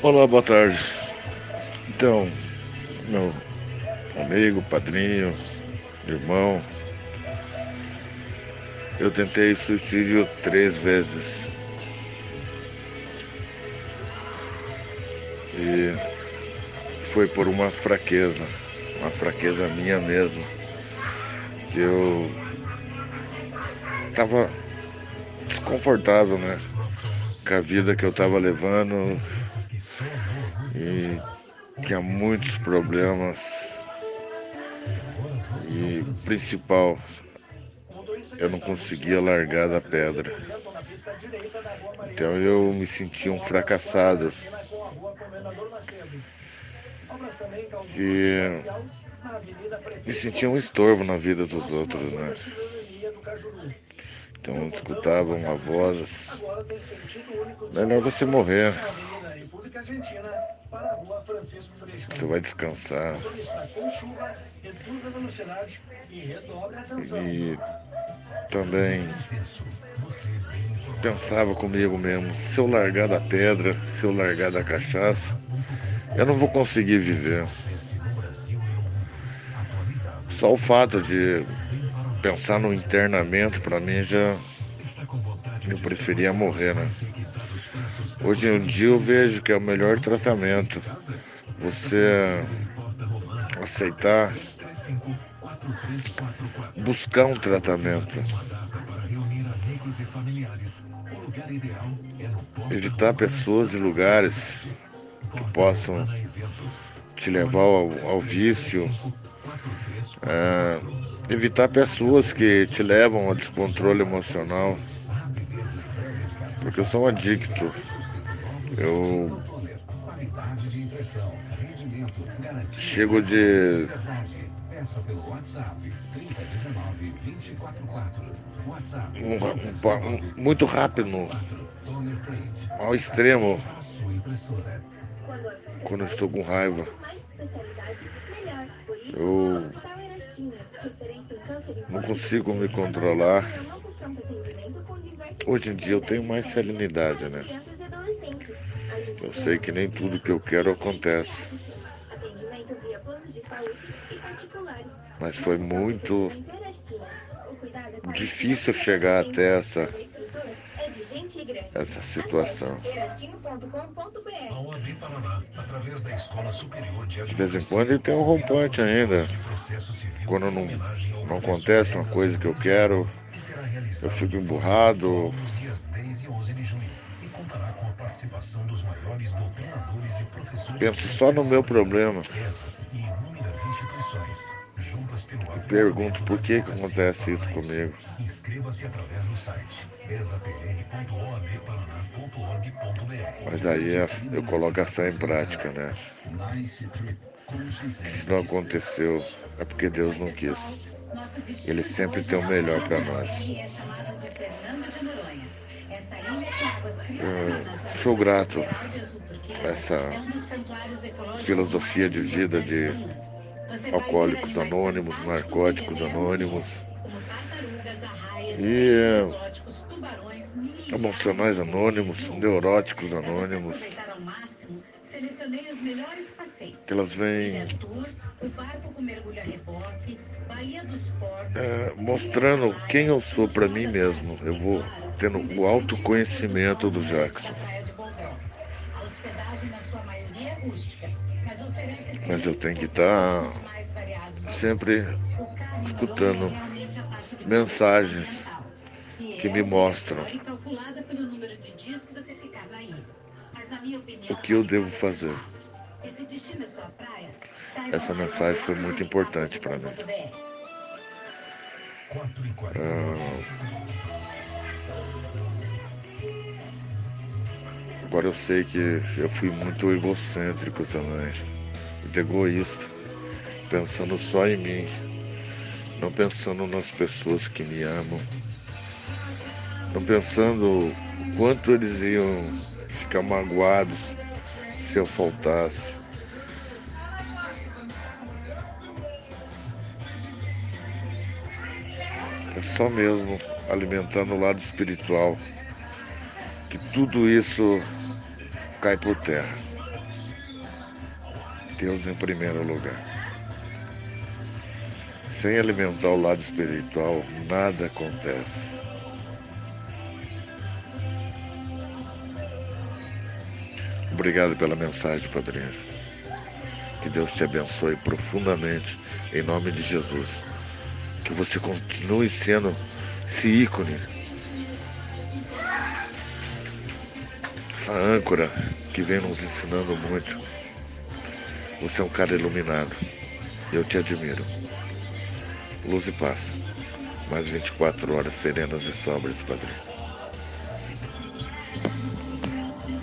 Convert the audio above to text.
Olá, boa tarde. Então, meu amigo, padrinho, irmão, eu tentei suicídio três vezes. E foi por uma fraqueza, uma fraqueza minha mesmo. Que eu tava desconfortável, né? Com a vida que eu tava levando e tinha muitos problemas. E principal, eu não conseguia largar da pedra. Então eu me sentia um fracassado. E me sentia um estorvo na vida dos outros, né? Então escutava uma voz, melhor você morrer. Você vai descansar. E também pensava comigo mesmo, se eu largar da pedra, se eu largar da cachaça, eu não vou conseguir viver. Só o fato de pensar no internamento para mim já eu preferia morrer, né? Hoje em dia eu vejo que é o melhor tratamento. Você aceitar buscar um tratamento. Evitar pessoas e lugares que possam te levar ao, ao vício. É, evitar pessoas que te levam ao descontrole emocional. Porque eu sou um adicto. Eu chego de muito rápido ao extremo quando eu estou com raiva. Eu não consigo me controlar. Hoje em dia eu tenho mais serenidade, né? Eu sei que nem tudo que eu quero acontece. Mas foi muito difícil chegar até essa essa situação. De vez em quando ele tem um rompante ainda. Quando não, não acontece uma coisa que eu quero, eu fico emburrado. Penso só no meu problema. E pergunto por que, que acontece isso comigo. Mas aí eu coloco a fé em prática, né? Se não aconteceu, é porque Deus não quis. Ele sempre tem o melhor para nós. Eu sou grato a essa filosofia de vida de alcoólicos anônimos, narcóticos anônimos e emocionais anônimos, neuróticos anônimos. Que elas vêm. É, mostrando quem eu sou para mim mesmo. Eu vou tendo o autoconhecimento do Jackson. Mas eu tenho que estar sempre escutando mensagens que me mostram o que eu devo fazer. Essa mensagem foi muito importante para mim. Ah, agora eu sei que eu fui muito egocêntrico também, muito egoísta, pensando só em mim, não pensando nas pessoas que me amam, não pensando o quanto eles iam ficar magoados se eu faltasse. É só mesmo alimentando o lado espiritual que tudo isso cai por terra. Deus em primeiro lugar. Sem alimentar o lado espiritual, nada acontece. Obrigado pela mensagem, padrinho. Que Deus te abençoe profundamente, em nome de Jesus. Que você continue sendo esse ícone, essa âncora que vem nos ensinando muito. Você é um cara iluminado. Eu te admiro. Luz e paz. Mais 24 horas serenas e sóbrias, padrinho.